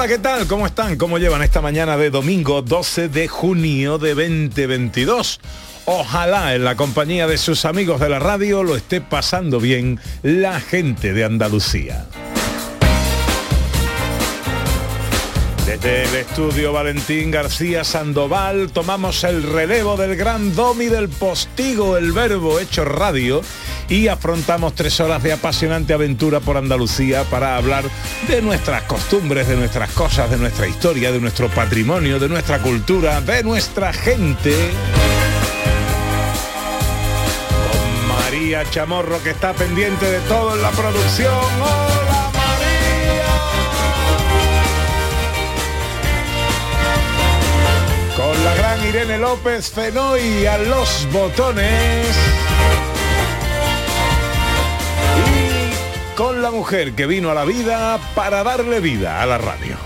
Hola, ¿qué tal? ¿Cómo están? ¿Cómo llevan esta mañana de domingo 12 de junio de 2022? Ojalá en la compañía de sus amigos de la radio lo esté pasando bien la gente de Andalucía. Desde el estudio Valentín García Sandoval tomamos el relevo del gran domi del postigo, el verbo hecho radio, y afrontamos tres horas de apasionante aventura por Andalucía para hablar de nuestras costumbres, de nuestras cosas, de nuestra historia, de nuestro patrimonio, de nuestra cultura, de nuestra gente. María Chamorro que está pendiente de todo en la producción. ¡Hola Irene López Fenoy a los botones. Y con la mujer que vino a la vida para darle vida a la radio.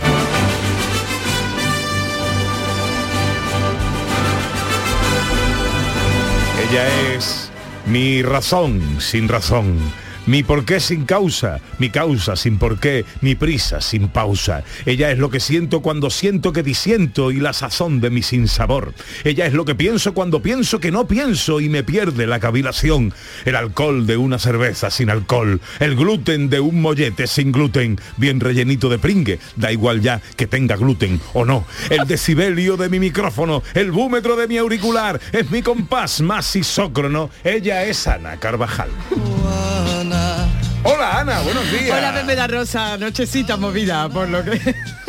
Ella es mi razón sin razón. Mi porqué sin causa, mi causa sin porqué, mi prisa sin pausa. Ella es lo que siento cuando siento que disiento y la sazón de mi sinsabor. Ella es lo que pienso cuando pienso que no pienso y me pierde la cavilación. El alcohol de una cerveza sin alcohol. El gluten de un mollete sin gluten, bien rellenito de pringue. Da igual ya que tenga gluten o no. El decibelio de mi micrófono, el búmetro de mi auricular, es mi compás más isócrono. Ella es Ana Carvajal. Hola Ana, buenos días. Hola Pepe Rosa, nochecita movida, por lo que...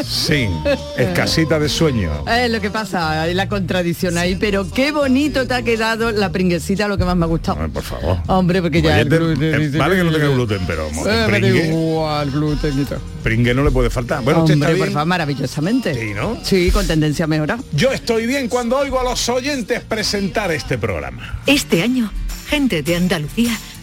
Sí, escasita de sueño. Es lo que pasa, hay la contradicción ahí, pero qué bonito te ha quedado la pringuesita, lo que más me ha gustado. Ay, por favor. Hombre, porque ya el gluten... eh, dice vale que no tenga gluten, pero Eh, me da pringue, igual, gluten y todo. pringue no le puede faltar. Bueno, usted Hombre, por favor, maravillosamente. Sí, ¿no? Sí, con tendencia a mejorar. Yo estoy bien cuando oigo a los oyentes presentar este programa. Este año, gente de Andalucía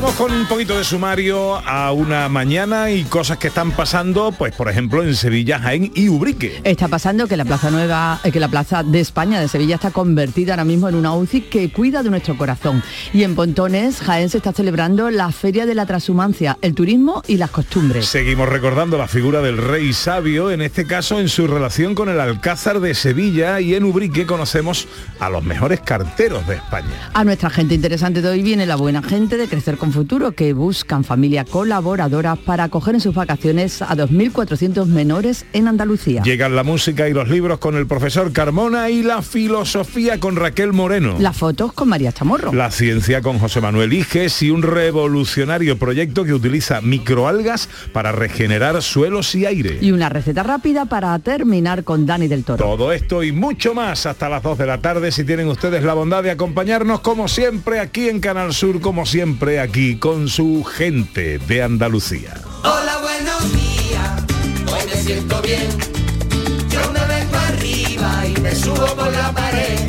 Vamos con un poquito de sumario a una mañana y cosas que están pasando, pues por ejemplo en Sevilla, Jaén y Ubrique. Está pasando que la Plaza Nueva, eh, que la Plaza de España de Sevilla está convertida ahora mismo en una UCI que cuida de nuestro corazón. Y en Pontones, Jaén se está celebrando la Feria de la Transhumancia, el turismo y las costumbres. Seguimos recordando la figura del rey sabio, en este caso en su relación con el Alcázar de Sevilla y en Ubrique conocemos a los mejores carteros de España. A nuestra gente interesante de hoy viene la buena gente de Crecer con Futuro que buscan familia colaboradora para acoger en sus vacaciones a 2.400 menores en Andalucía. Llegan la música y los libros con el profesor Carmona y la filosofía con Raquel Moreno. Las fotos con María Chamorro. La ciencia con José Manuel Iges y un revolucionario proyecto que utiliza microalgas para regenerar suelos y aire. Y una receta rápida para terminar con Dani del Toro. Todo esto y mucho más hasta las 2 de la tarde si tienen ustedes la bondad de acompañarnos como siempre aquí en Canal Sur, como siempre aquí con su gente de Andalucía. Hola, buenos días, hoy me siento bien. Yo me vengo arriba y me subo por la pared.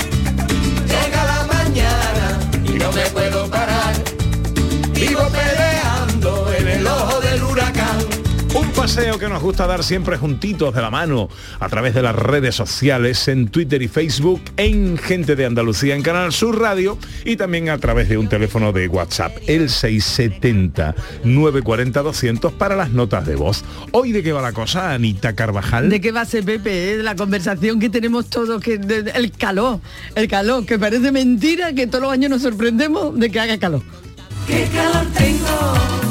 Paseo que nos gusta dar siempre juntitos de la mano a través de las redes sociales, en Twitter y Facebook, en Gente de Andalucía, en Canal Sur Radio y también a través de un teléfono de WhatsApp, el 670 940 200 para las notas de voz. Hoy de qué va la cosa, Anita Carvajal. ¿De qué va a ser Pepe? eh? La conversación que tenemos todos, que de- de- el calor, el calor, que parece mentira que todos los años nos sorprendemos de que haga calor. Qué calor tengo,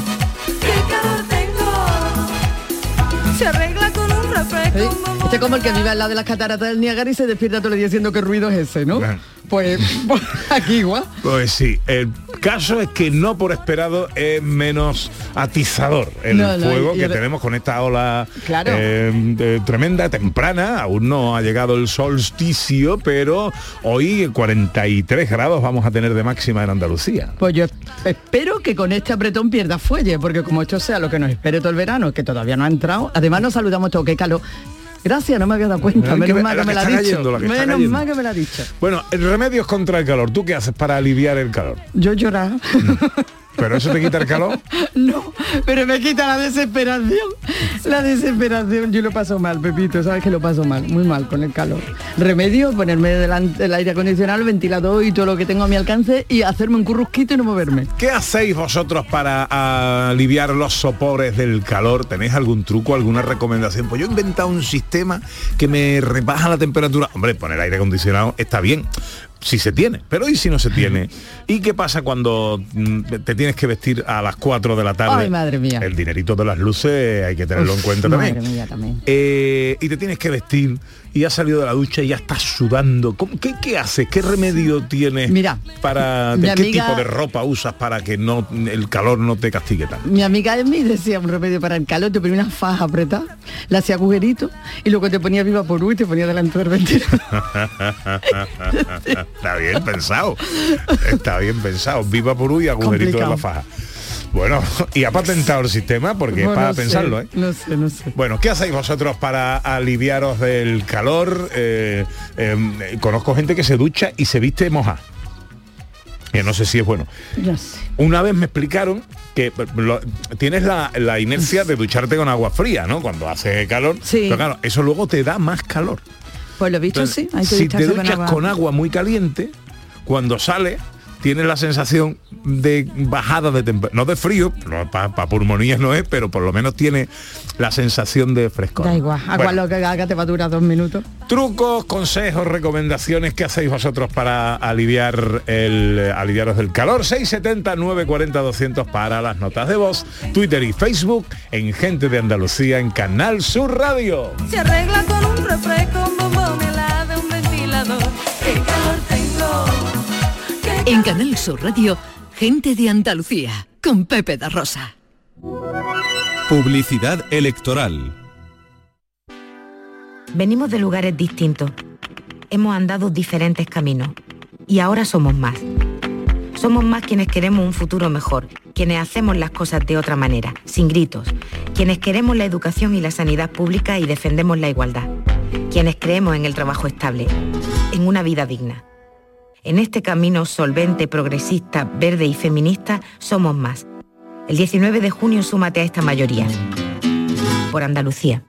un Este es como el que vive al lado de las cataratas del Niágara y se despierta todo el día diciendo qué ruido es ese, ¿no? Claro. Pues, pues, aquí igual. Pues sí, el caso es que no por esperado es menos atizador el No, no, fuego y- que tenemos con esta ola Claro. eh, de- tremenda, temprana. Aún no ha llegado el solsticio, pero hoy 43 grados vamos a tener de máxima en Andalucía. Pues yo espero que con este apretón pierda fuelle, porque como esto sea lo que nos espere todo el verano, que todavía no ha entrado, además nos saludamos todos, qué calor. Gracias, no me había dado cuenta, que menos me- mal que me la ha dicho. cayendo, la Menos cayendo. mal que me la ha dicho. Bueno, el remedio es contra el calor. ¿Tú qué haces para aliviar el calor? Yo llorar. ¿Pero eso te quita el calor? No, pero me quita la desesperación. La desesperación. Yo lo paso mal, Pepito, sabes que lo paso mal, muy mal con el calor. Remedio, ponerme delante del aire acondicionado, el ventilador y todo lo que tengo a mi alcance y hacerme un currusquito y no moverme. ¿Qué hacéis vosotros para aliviar los sopores del calor? ¿Tenéis algún truco, alguna recomendación? Pues yo he inventado un sistema que me rebaja la temperatura. Hombre, poner aire acondicionado está bien, si se tiene, pero ¿y si no se tiene? ¿Y qué pasa cuando mm, te tienes que vestir a las 4 de la tarde? Ay, madre mía. El dinerito de las luces hay que tenerlo en cuenta madre también. mía, también. Eh, y te tienes que vestir y has salido de la ducha y ya estás sudando. ¿Cómo- ¿Qué, qué haces? ¿Qué remedio tienes Mira, para de qué amiga- tipo de ropa usas para que no el calor no te castigue tanto? Mi amiga Emi decía un remedio para el calor, te ponía una faja apretada, le hacía agujeritos y luego te ponía viva por y te ponía delante del ventilador. Está bien pensado. Está bien pensado. Viva por y agujerito de la faja. Bueno, y ha patentado el sistema porque Bueno, para no sé, pensarlo, ¿eh? No sé, no sé. Bueno, ¿qué hacéis vosotros para aliviaros del calor? Eh, eh, conozco gente que se ducha y se viste moja. Que no sé si es bueno. Ya sé. Una vez me explicaron que lo- tienes la, la inercia de ducharte con agua fría, ¿no? Cuando hace calor. Sí. Pero claro, eso luego te da más calor. Pues lo he visto, Entonces, sí. Hay que si te duchas agua. con agua muy caliente, cuando sale tienes la sensación de bajada de temperatura, no de frío, para pulmonías no es, pero por lo menos tiene la sensación de frescor. Da igual, agua Bueno, lo que haga te va a durar dos minutos. trucos, consejos, recomendaciones que hacéis vosotros para aliviar el aliviaros del calor. 670 940 200 para las notas de voz, Twitter y Facebook en Gente de Andalucía en Canal Sur Radio. Se arregla con un refresco, un bombón helado, un ventilador. Calor. En Canal Sur Radio, Gente de Andalucía, con Pepe da Rosa. Publicidad electoral. Venimos de lugares distintos. Hemos andado diferentes caminos. Y ahora somos más. Somos más quienes queremos un futuro mejor, quienes hacemos las cosas de otra manera, sin gritos, quienes queremos la educación y la sanidad pública y defendemos la igualdad, quienes creemos en el trabajo estable, en una vida digna. En este camino solvente, progresista, verde y feminista somos más. El 19 de junio súmate a esta mayoría. Por Andalucía.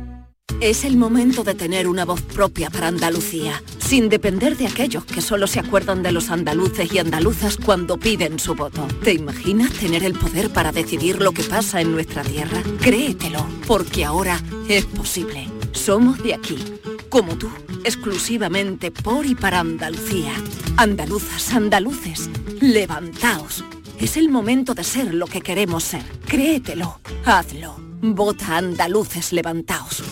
Es el momento de tener una voz propia para Andalucía, sin depender de aquellos que solo se acuerdan de los andaluces y andaluzas cuando piden su voto. ¿Te imaginas tener el poder para decidir lo que pasa en nuestra tierra? Créetelo, porque ahora es posible. Somos de aquí, como tú, exclusivamente por y para Andalucía. Andaluzas, andaluces, levantaos. Es el momento de ser lo que queremos ser. Créetelo, hazlo. Vota andaluces, levantaos.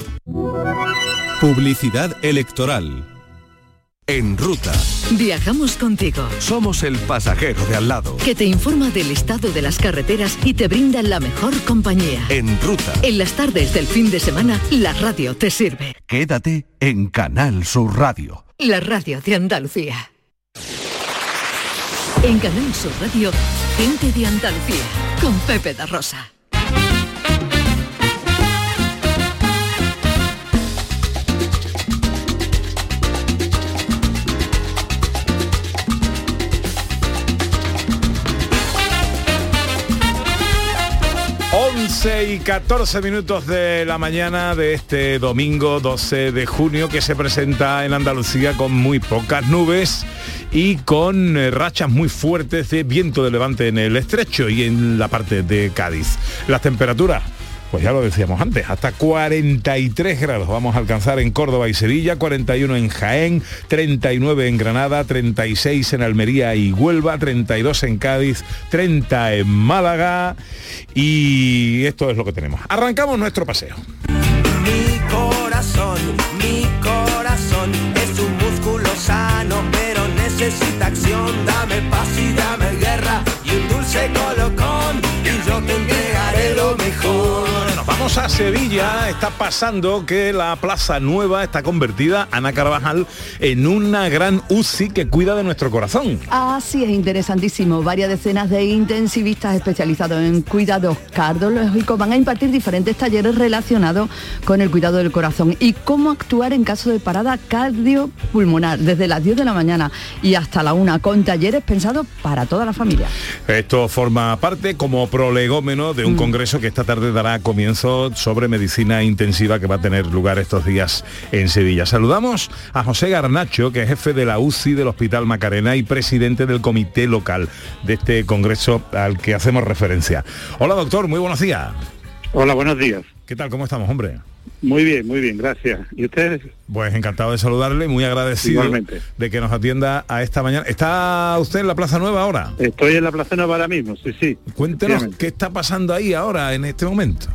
Publicidad electoral. En ruta. Viajamos contigo. Somos el pasajero de al lado. Que te informa del estado de las carreteras y te brinda la mejor compañía. En ruta. En las tardes del fin de semana, la radio te sirve. Quédate en Canal Sur Radio. La radio de Andalucía. En Canal Sur Radio, gente de Andalucía, con Pepe da Rosa. Once y 14 minutos de la mañana de este domingo 12 de junio que se presenta en Andalucía con muy pocas nubes y con eh, rachas muy fuertes de viento de levante en el estrecho y en la parte de Cádiz. Las temperaturas pues ya lo decíamos antes, hasta 43 grados vamos a alcanzar en Córdoba y Sevilla, 41 en Jaén, 39 en Granada, 36 en Almería y Huelva, 32 en Cádiz, 30 en Málaga y esto es lo que tenemos. Arrancamos nuestro paseo. Mi corazón, mi corazón es un músculo sano, pero necesita acción. Dame paz y dame guerra y un dulce colocón y yo. A Sevilla, está pasando que la Plaza Nueva está convertida, Ana Carvajal, en una gran UCI que cuida de nuestro corazón. Así es, interesantísimo. Varias decenas de intensivistas especializados en cuidados cardiológicos van a impartir diferentes talleres relacionados con el cuidado del corazón y cómo actuar en caso de parada cardiopulmonar desde las 10 de la mañana y hasta la 1 con talleres pensados para toda la familia. Esto forma parte como prolegómeno de un congreso que esta tarde dará comienzo sobre medicina intensiva que va a tener lugar estos días en Sevilla. Saludamos a José Garnacho, que es jefe de la UCI del Hospital Macarena y presidente del comité local de este congreso al que hacemos referencia. Hola doctor, muy buenos días. Hola, buenos días. ¿Qué tal? ¿Cómo estamos, hombre? Muy bien, muy bien, gracias. ¿Y ustedes? Pues encantado de saludarle, muy agradecido Igualmente. de que nos atienda a esta mañana. ¿Está usted en la Plaza Nueva ahora? Estoy en la Plaza Nueva ahora mismo, sí, sí. Cuéntenos qué está pasando ahí ahora, en este momento.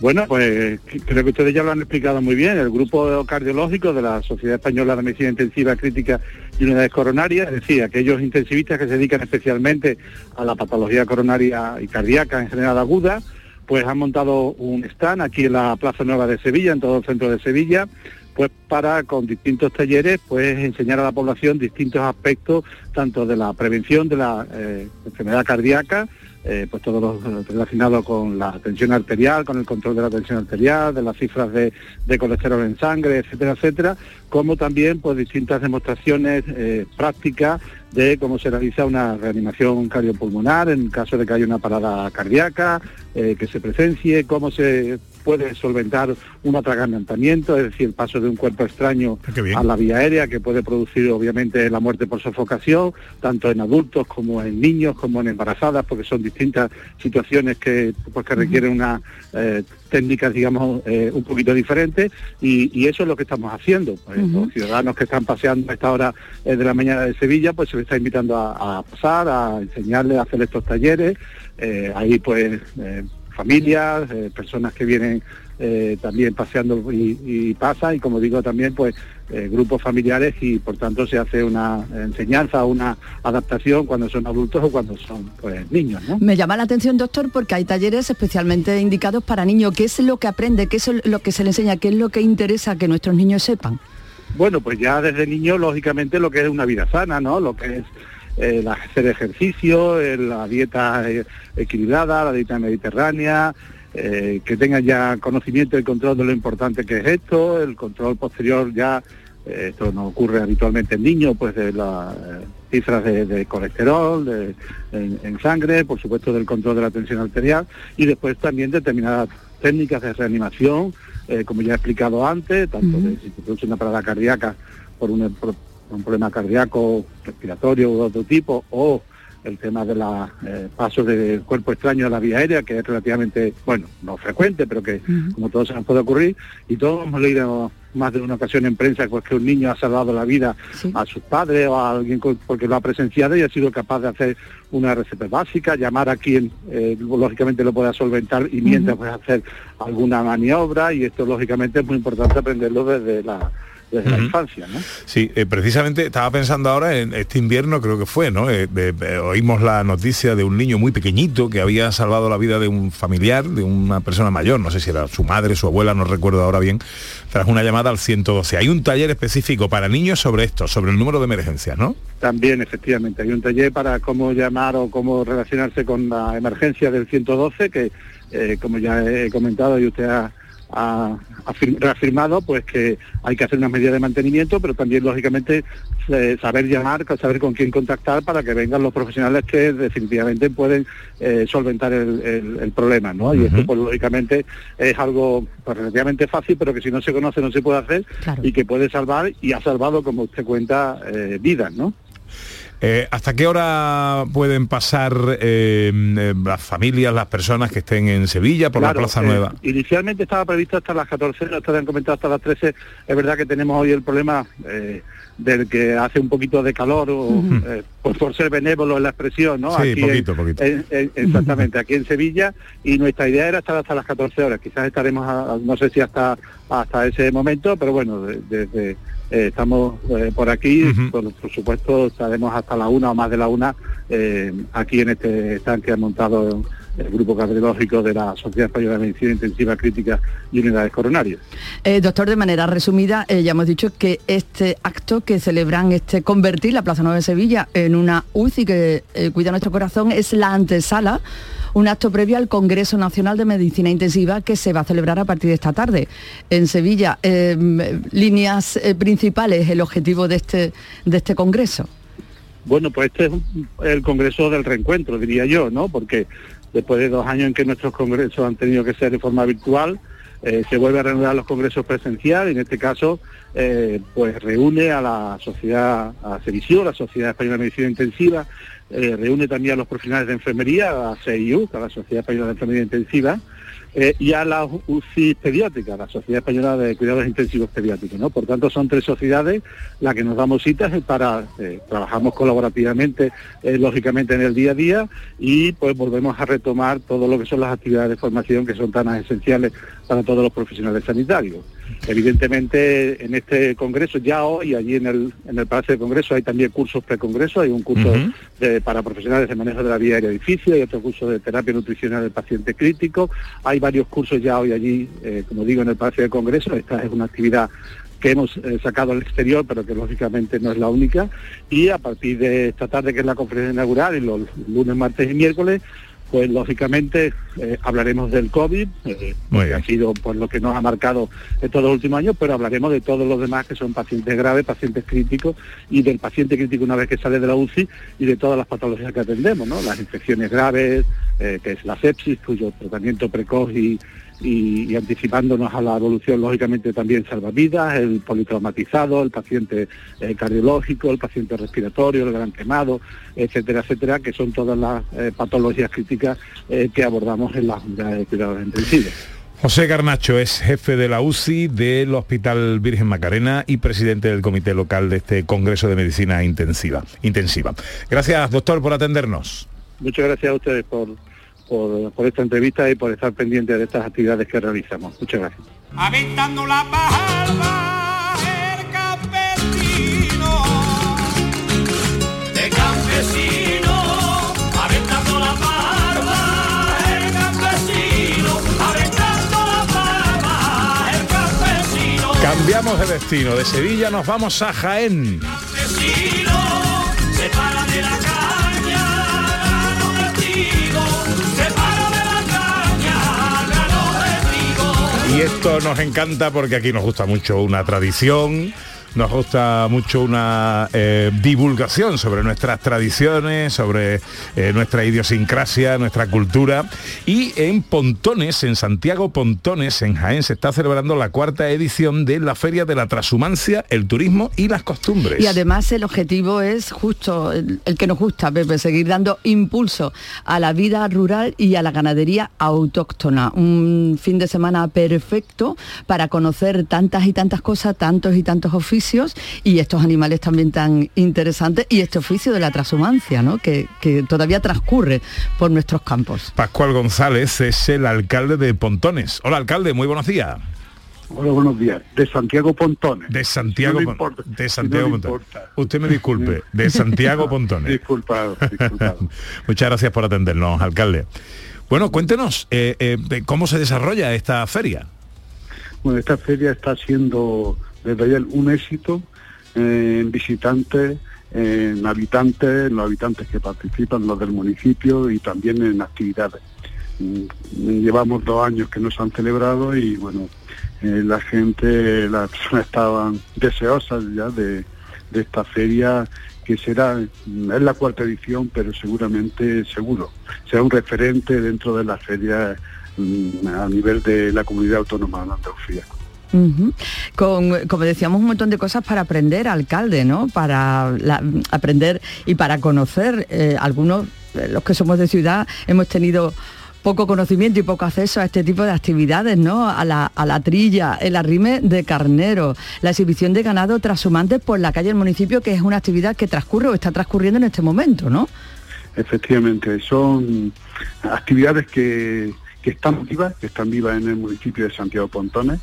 Bueno, pues creo que ustedes ya lo han explicado muy bien. El grupo cardiológico de la Sociedad Española de Medicina Intensiva Crítica y Unidades Coronarias, es decir, aquellos intensivistas que se dedican especialmente a la patología coronaria y cardíaca en general aguda, pues han montado un stand aquí en la Plaza Nueva de Sevilla, en todo el centro de Sevilla, pues para con distintos talleres pues enseñar a la población distintos aspectos tanto de la prevención de la eh, enfermedad cardíaca eh, pues todo lo relacionado con la tensión arterial, con el control de la tensión arterial, de las cifras de, colesterol en sangre, etcétera, etcétera, como también pues distintas demostraciones eh, prácticas de cómo se realiza una reanimación cardiopulmonar en caso de que haya una parada cardíaca, eh, que se presencie, cómo se puede solventar un atragantamiento, es decir, el paso de un cuerpo extraño a la vía aérea que puede producir obviamente la muerte por sofocación, tanto en adultos como en niños, como en embarazadas, porque son distintas situaciones que, pues, que requieren una eh, técnicas, digamos, eh, un poquito diferentes y, y eso es lo que estamos haciendo. Pues. Los ciudadanos que están paseando a esta hora eh, de la mañana de Sevilla, pues se les está invitando a, a pasar, a enseñarles a hacer estos talleres. Eh, ahí pues eh, familias, personas que vienen también paseando y, y pasan y como digo también pues eh, grupos familiares y por tanto se hace una enseñanza, una adaptación cuando son adultos o cuando son pues niños, ¿no? Me llama la atención, doctor, porque hay talleres especialmente indicados para niños. ¿Qué es lo que aprende? ¿Qué es lo que se le enseña? ¿Qué es lo que interesa que nuestros niños sepan? Bueno, pues ya desde niño, lógicamente, lo que es una vida sana, ¿no? Lo que es eh, el hacer ejercicio, eh, la dieta eh, equilibrada, la dieta mediterránea, eh, que tengan ya conocimiento y control de lo importante que es esto, el control posterior ya, eh, esto no ocurre habitualmente en niños, pues de las eh, cifras de, de colesterol de- en, en sangre, por supuesto del control de la tensión arterial y después también determinadas técnicas de reanimación, como ya he explicado antes, tanto de si se produce una parada cardíaca por un, por un problema cardíaco, respiratorio u otro tipo, o el tema de la eh, paso del cuerpo extraño a la vía aérea, que es relativamente, bueno, no frecuente, pero que como todos se nos puede ocurrir, y todos hemos leído más de una ocasión en prensa pues, que un niño ha salvado la vida a sus padres o a alguien porque lo ha presenciado y ha sido capaz de hacer una receta básica, llamar a quien eh, lógicamente lo pueda solventar y mientras pues, hacer alguna maniobra. Y esto lógicamente es muy importante aprenderlo desde la desde la infancia, ¿no? Sí, eh, precisamente estaba pensando ahora en este invierno, creo que fue, ¿no? Eh, de- oímos la noticia de un niño muy pequeñito que había salvado la vida de un familiar, de una persona mayor, no sé si era su madre, su abuela, no recuerdo ahora bien, tras una llamada al 112. Hay un taller específico para niños sobre esto, sobre el número de emergencias, ¿no? También, efectivamente, hay un taller para cómo llamar o cómo relacionarse con la emergencia del 112, que, eh, como ya he comentado y usted ha, ha afir- reafirmado, pues que hay que hacer unas medidas de mantenimiento, pero también, lógicamente, eh, saber llamar, saber con quién contactar para que vengan los profesionales que definitivamente pueden eh, solventar el, el- el problema, ¿no? Y esto, pues, lógicamente, es algo pues, relativamente fácil, pero que si no se conoce no se puede hacer y que puede salvar y ha salvado, como usted cuenta, eh, vidas, ¿no? Eh, ¿Hasta qué hora pueden pasar eh, eh, las familias, las personas que estén en Sevilla por Claro, la Plaza eh, Nueva? Inicialmente estaba previsto hasta las 14, ustedes han comentado hasta las 13. Es verdad que tenemos hoy el problema del que hace un poquito de calor, o, pues por ser benévolo en la expresión, ¿no? Sí, Aquí poquito, en- poquito. en- en- exactamente, aquí en Sevilla, y nuestra idea era estar hasta las 14 horas. Quizás estaremos, a- no sé si hasta hasta ese momento, pero bueno, de- desde eh, estamos eh, por aquí, por, por supuesto estaremos hasta la una o más de la una eh, aquí en este stand que ha montado el grupo cardiológico de la Sociedad Española de Medicina Intensiva Crítica y Unidades Coronarias. Eh, doctor, de manera resumida, eh, ya hemos dicho que este acto que celebran, este convertir la Plaza Nueva de Sevilla en una UCI que eh, cuida nuestro corazón, es la antesala, un acto previo al Congreso Nacional de Medicina Intensiva que se va a celebrar a partir de esta tarde en Sevilla. Eh, líneas eh, principales, el objetivo de este, de este Congreso. Bueno, pues este es el Congreso del reencuentro, diría yo, ¿no? Porque después de dos años en que nuestros congresos han tenido que ser de forma virtual, eh, se vuelve a reanudar los congresos presenciales, en este caso, pues reúne a la sociedad, a Sevisio, la Sociedad Española de Medicina Intensiva, eh, reúne también a los profesionales de enfermería, a CIU, a la Sociedad Española de Enfermería Intensiva, eh, y a la UCI pediátrica, la Sociedad Española de Cuidados Intensivos Pediátricos. Por tanto, son tres sociedades las que nos damos citas eh, para, trabajamos colaborativamente, lógicamente, en el día a día y pues volvemos a retomar todo lo que son las actividades de formación que son tan esenciales para todos los profesionales sanitarios. Evidentemente, en este congreso, ya hoy, allí en el, en el Palacio de Congreso, hay también cursos precongreso, hay un curso de- para profesionales de manejo de la vía aérea edificio, hay otro curso de terapia nutricional del paciente crítico, hay varios cursos ya hoy allí, eh, como digo, en el Palacio de Congreso, esta es una actividad que hemos eh, sacado al exterior, pero que lógicamente no es la única, y a partir de esta tarde, que es la conferencia inaugural, y los lunes, martes y miércoles, pues lógicamente eh, hablaremos del COVID, eh, que ha sido pues, lo que nos ha marcado estos dos últimos años, pero hablaremos de todos los demás que son pacientes graves, pacientes críticos y del paciente crítico una vez que sale de la UCI y de todas las patologías que atendemos, ¿no? Las infecciones graves, eh, que es la sepsis, cuyo tratamiento precoz y, y- y anticipándonos a la evolución, lógicamente también salva vidas, el politraumatizado, el paciente eh, cardiológico, el paciente respiratorio, el gran quemado, etcétera, etcétera, que son todas las eh, patologías críticas eh, que abordamos en las unidades de cuidados intensivos. José Garnacho es jefe de la UCI del Hospital Virgen Macarena y presidente del comité local de este Congreso de Medicina Intensiva. intensiva. Gracias, doctor, por atendernos. Muchas gracias a ustedes por, por, por esta entrevista y por estar pendientes de estas actividades que realizamos. Muchas gracias. Aventando la palma el campesino de campesino aventando la palma el campesino aventando la palma el campesino Cambiamos de destino. De Sevilla nos vamos a Jaén. campesino Y esto nos encanta porque aquí nos gusta mucho una tradición, nos gusta mucho una eh, divulgación sobre nuestras tradiciones, sobre eh, nuestra idiosincrasia, nuestra cultura. Y en Pontones, en Santiago Pontones, en Jaén, se está celebrando la cuarta edición de la Feria de la Transhumancia, el Turismo y las Costumbres. Y además el objetivo es justo el, el que nos gusta, Pepe, seguir dando impulso a la vida rural y a la ganadería autóctona. Un fin de semana perfecto para conocer tantas y tantas cosas, tantos y tantos oficios y estos animales también tan interesantes y este oficio de la transhumancia, ¿no? que, que todavía transcurre por nuestros campos. Pascual González es el alcalde de Pontones. Hola alcalde, muy buenos días. Hola, buenos días. De Santiago Pontones. De Santiago, Si Pon- no le importa, de si Santiago no Pontones. Usted me disculpe, de Santiago Pontones. Disculpado, disculpado. Muchas gracias por atendernos, alcalde. Bueno, cuéntenos eh, eh, de cómo se desarrolla esta feria. Bueno, esta feria está siendo desde ayer un éxito eh, en visitantes, en habitantes, los habitantes que participan, los del municipio y también en actividades. Mm, Llevamos dos años que no se han celebrado y bueno, eh, la gente, las personas estaban deseosas ya de, de esta feria que será, mm, es la cuarta edición, pero seguramente, seguro, será un referente dentro de la feria mm, a nivel de la comunidad autónoma de Andalucía. Con, como decíamos, un montón de cosas para aprender, alcalde, ¿no? Para aprender y para conocer. eh, algunos, eh, los que somos de ciudad, hemos tenido poco conocimiento y poco acceso a este tipo de actividades, ¿no? A la, a la trilla, el arrime de carnero, la exhibición de ganado trashumantes por la calle del municipio, que es una actividad que transcurre o está transcurriendo en este momento, ¿no? Efectivamente, son actividades que, que están vivas, que están vivas en el municipio de Santiago Pontones,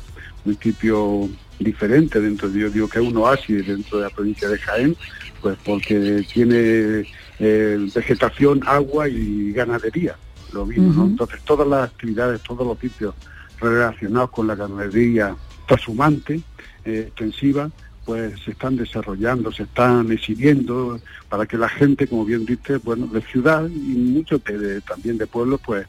municipio diferente dentro de, yo digo que es un oasis dentro de la provincia de Jaén, pues porque tiene eh, vegetación, agua y ganadería, lo mismo, ¿no? Entonces todas las actividades, todos los sitios relacionados con la ganadería trashumante, eh, extensiva, pues se están desarrollando, se están exhibiendo para que la gente, como bien dice, bueno, de ciudad y muchos de- de- también de pueblos, pues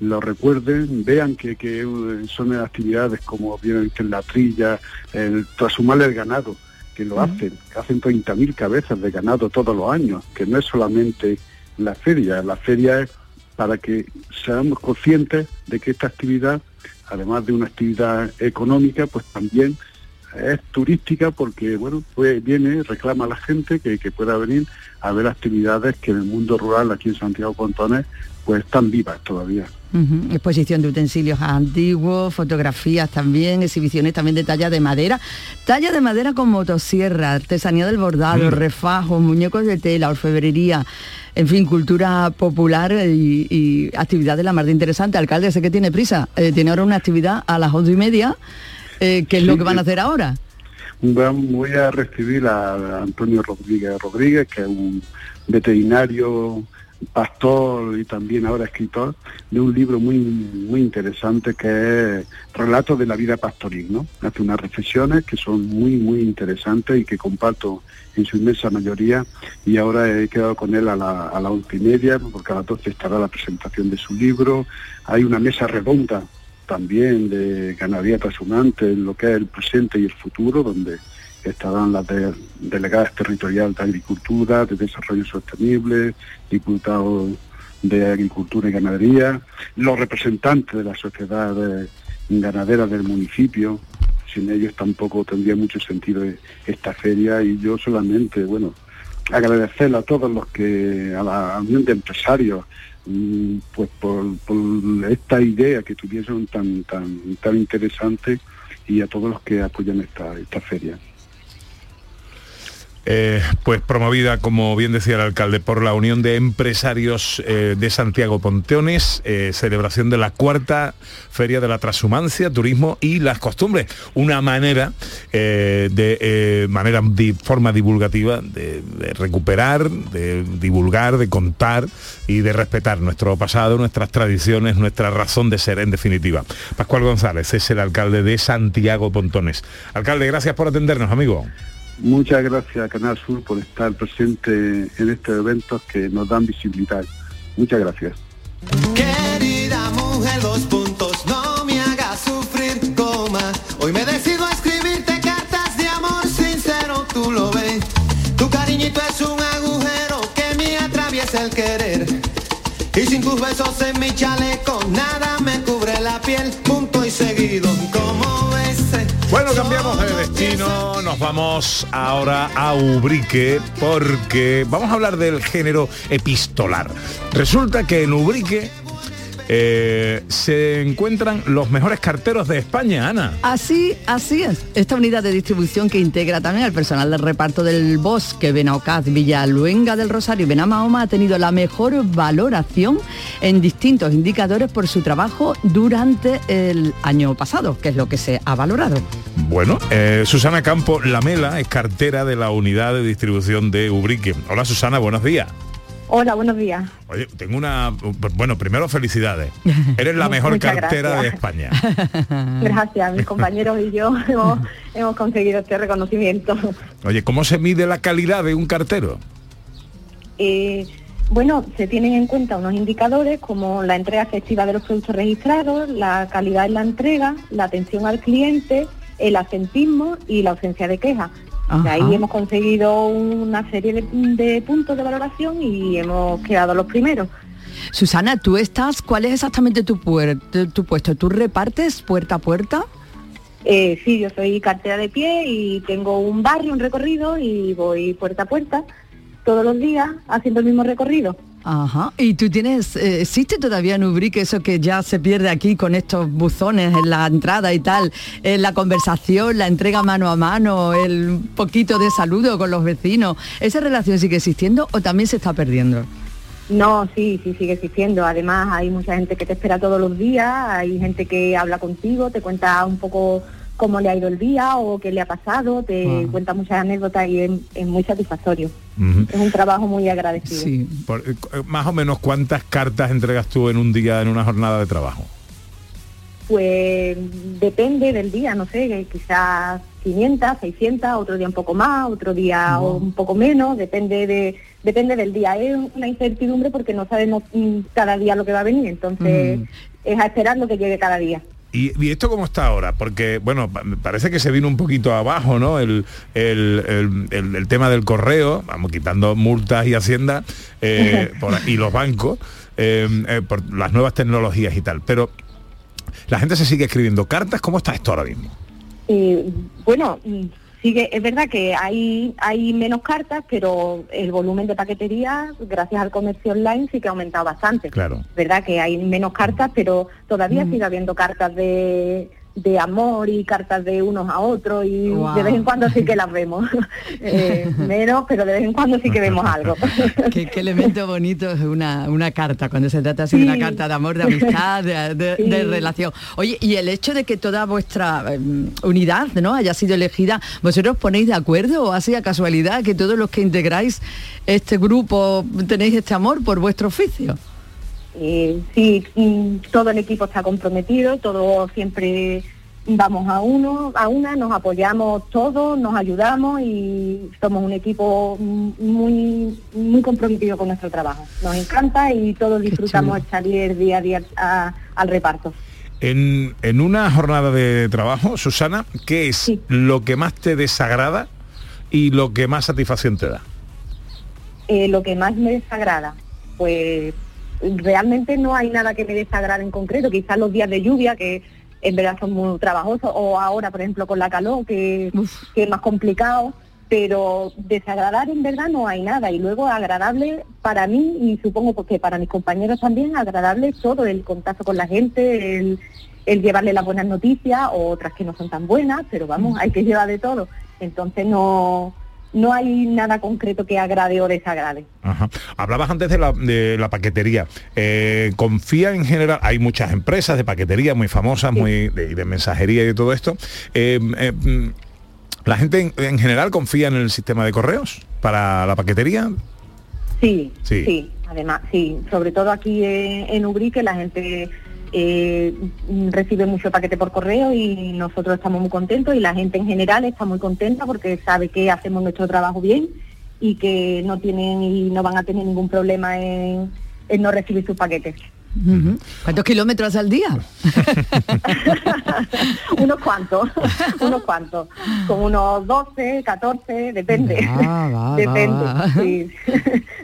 lo recuerden, vean que, que eh, son actividades como bien dice la trilla, el trashumar el ganado, que lo hacen, que hacen 30.000 cabezas de ganado todos los años, que no es solamente la feria, la feria es para que seamos conscientes de que esta actividad, además de una actividad económica, pues también es turística porque bueno pues viene reclama a la gente que, que pueda venir a ver actividades que en el mundo rural aquí en Santiago Pontones pues están vivas todavía Exposición de utensilios antiguos, fotografías también, exhibiciones también de talla de madera, talla de madera con motosierra, artesanía del bordado, Mm. refajos, muñecos de tela, orfebrería, en fin, cultura popular y, y actividades la más de interesante. Alcalde, sé que tiene prisa, eh, tiene ahora una actividad a las once y media, eh, ¿qué es lo que van a sí. hacer ahora? Voy a recibir a Antonio Rodríguez Rodríguez que es un veterinario pastor y también ahora escritor de un libro muy muy interesante que es Relatos de la vida pastoril, ¿no? Hace unas reflexiones que son muy muy interesantes y que comparto en su inmensa mayoría y ahora he quedado con él a la, a las once y media porque a las doce estará la presentación de su libro. Hay una mesa redonda también de ganadería trashumante en lo que es el presente y el futuro, donde estarán las de- delegadas territoriales de Agricultura, de Desarrollo Sostenible, diputados de Agricultura y Ganadería, los representantes de las sociedades ganaderas del municipio, sin ellos tampoco tendría mucho sentido esta feria y yo solamente, bueno, agradecerle a todos los que, a la unión de empresarios, mm, pues por, por esta idea que tuvieron tan, tan, tan interesante y a todos los que apoyan esta, esta feria. Eh, pues promovida, como bien decía el alcalde, por la Unión de Empresarios eh, de Santiago Ponteones, eh, celebración de la cuarta Feria de la Transhumancia, Turismo y las Costumbres. Una manera, de manera, de forma divulgativa de recuperar, de divulgar, de contar y de respetar nuestro pasado, nuestras tradiciones, nuestra razón de ser, en definitiva. Pascual González es el alcalde de Santiago Pontones. Alcalde, gracias por atendernos, amigo. Muchas gracias a Canal Sur por estar presente en estos eventos que nos dan visibilidad. Muchas gracias. Querida mujer, dos puntos, no me hagas sufrir, coma. Hoy me decido a escribirte cartas de amor sincero, tú lo ves. Tu cariñito es un agujero que me atraviesa el querer. Y sin tus besos en mi chaleco, nada me cubre la piel, punto y seguido. Bueno, cambiamos de destino, nos vamos ahora a Ubrique porque vamos a hablar del género epistolar. Resulta que en Ubrique eh, se encuentran los mejores carteros de España, Ana. Así, así es. Esta unidad de distribución que integra también al personal del reparto del Bosque, Benaocaz, Villaluenga del Rosario y Benamahoma ha tenido la mejor valoración en distintos indicadores por su trabajo durante el año pasado, que es lo que se ha valorado. Bueno, eh, Susana Campo Lamela es cartera de la unidad de distribución de Ubrique. Hola Susana, buenos días. Hola, buenos días. Oye, tengo una... Bueno, primero felicidades. Eres la mejor Muchas cartera de. España. Gracias, mis compañeros y yo hemos, hemos conseguido este reconocimiento. Oye, ¿cómo se mide la calidad de un cartero? Eh, bueno, se tienen en cuenta unos indicadores como la entrega efectiva de los productos registrados, la calidad en la entrega, la atención al cliente, el asentismo y la ausencia de quejas. Ahí hemos conseguido una serie de, de puntos de valoración y hemos quedado los primeros. Susana, tú estás, ¿cuál es exactamente tu, puer- tu puesto? ¿Tú repartes puerta a puerta? Eh, sí, yo soy cartera de pie y tengo un barrio, un recorrido y voy puerta a puerta todos los días haciendo el mismo recorrido. Ajá. ¿Y tú tienes, eh, existe todavía en Ubrique eso que ya se pierde aquí con estos buzones en la entrada y tal, en la conversación, la entrega mano a mano, el poquito de saludo con los vecinos? ¿Esa relación sigue existiendo o también se está perdiendo? No, sí, sí, sigue existiendo. Además, hay mucha gente que te espera todos los días, hay gente que habla contigo, te cuenta un poco cómo le ha ido el día o qué le ha pasado, te Ah. cuenta muchas anécdotas y es, es muy satisfactorio. Es un trabajo muy agradecido. Por- eh, eh, más o menos, ¿cuántas cartas entregas tú en un día, en una jornada de trabajo? Pues depende del día, no sé, que quizás 500, 600, otro día un poco más, otro día un poco menos, depende de depende del día. Es una incertidumbre porque no sabemos mm, cada día lo que va a venir, entonces Mm. es a esperar lo que llegue cada día. ¿Y, y esto cómo está ahora? Porque, bueno, pa- parece que se vino un poquito abajo, ¿no? El, el- el- tema del correo, vamos, quitando multas y hacienda, eh, por- y los bancos, eh, eh, por las nuevas tecnologías y tal. Pero la gente se sigue escribiendo cartas. ¿Cómo está esto ahora mismo? Bueno, sigue, es verdad que hay, hay menos cartas, pero el volumen de paquetería, gracias al comercio online, sí que ha aumentado bastante. Claro. Es verdad que hay menos cartas, pero todavía Mm. sigue habiendo cartas de, de amor y cartas de unos a otros y de vez en cuando sí que las vemos. Eh, menos, pero de vez en cuando sí que vemos algo. ¿Qué, qué elemento bonito es una, una carta, cuando se trata así de una carta de amor, de amistad, de, de- Sí. de relación. Oye, y el hecho de que toda vuestra eh, unidad ¿no? haya sido elegida, ¿vosotros ponéis de acuerdo o ha sido casualidad que todos los que integráis este grupo tenéis este amor por vuestro oficio? Eh, sí, mm, todo el equipo está comprometido, todos siempre vamos a uno, a una, nos apoyamos todos, nos ayudamos y somos un equipo mm, muy muy comprometido con nuestro trabajo. Nos encanta y todos disfrutamos el salir día a día a- al reparto. En, en una jornada de trabajo, Susana, ¿qué es lo que más te desagrada y lo que más satisfacción te da? Eh, lo que más me desagrada, pues realmente no hay nada que me desagrade en concreto, quizás los días de lluvia que en verdad son muy trabajosos, o ahora por ejemplo con la calor que, que es más complicado, pero desagradar en verdad no hay nada. Y luego agradable para mí y supongo que para mis compañeros también agradable todo el contacto con la gente, el, el llevarle las buenas noticias o otras que no son tan buenas, pero vamos, hay que llevar de todo. Entonces no, no hay nada concreto que agrade o desagrade. Ajá. Hablabas antes de la, de la paquetería. Eh, confía en general, hay muchas empresas de paquetería muy famosas, muy de, de mensajería y todo esto. Eh, eh, mm, ¿La gente en, en general confía en el sistema de correos para la paquetería? Sí, Sí. sí, además, sí, sobre todo aquí en, en Ubrique la gente eh, recibe mucho paquete por correo y nosotros estamos muy contentos y la gente en general está muy contenta porque sabe que hacemos nuestro trabajo bien y que no tienen y no van a tener ningún problema en, en no recibir sus paquetes. ¿Cuántos kilómetros al día? unos cuantos, unos cuantos, con unos 12, 14, depende. Ah, va, depende, va. sí.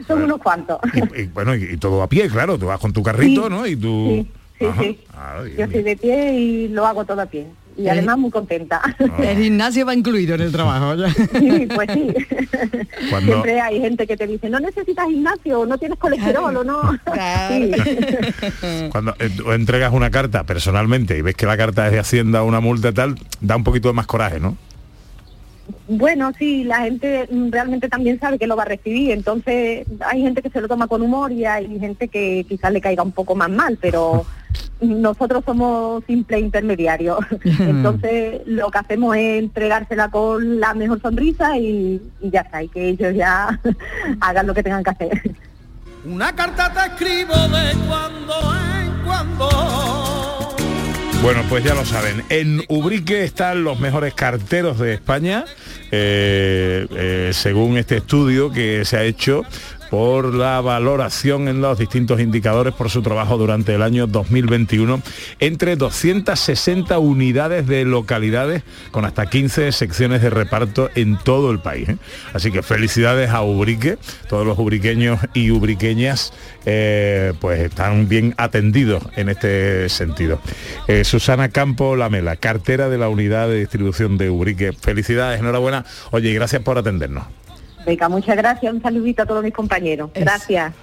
Son unos cuantos. Y, y bueno, y, y todo a pie, claro, tú vas con tu carrito, Sí, ¿no? Y tú... Sí, sí, Ajá. sí. Ah, bien, Yo soy de pie y lo hago todo a pie. y además muy contenta. El gimnasio va incluido en el trabajo. ya. Sí, pues sí. Cuando- Siempre hay gente que te dice, no necesitas gimnasio, no tienes colesterol o no. Sí. Cuando eh, tú entregas una carta personalmente y ves que la carta es de Hacienda una multa tal, da un poquito de más coraje, ¿no? Bueno, sí, la gente realmente también sabe que lo va a recibir, entonces hay gente que se lo toma con humor y hay gente que quizás le caiga un poco más mal, pero nosotros somos simples intermediarios. Entonces lo que hacemos es entregársela con la mejor sonrisa y, y ya está, y que ellos ya hagan lo que tengan que hacer. Una carta te escribo de cuando en cuando. Bueno, pues ya lo saben. En Ubrique están los mejores carteros de España, eh, eh, según este estudio que se ha hecho por la valoración en los distintos indicadores por su trabajo durante el año 2021 entre 260 unidades de localidades con hasta 15 secciones de reparto en todo el país. ¿eh? Así que felicidades a Ubrique, todos los ubriqueños y ubriqueñas eh, pues están bien atendidos en este sentido. Eh, Susana Campo Lamela, cartera de la unidad de distribución de Ubrique. Felicidades, enhorabuena. Oye, gracias por atendernos. Venga, muchas gracias, un saludito a todos mis compañeros. Gracias.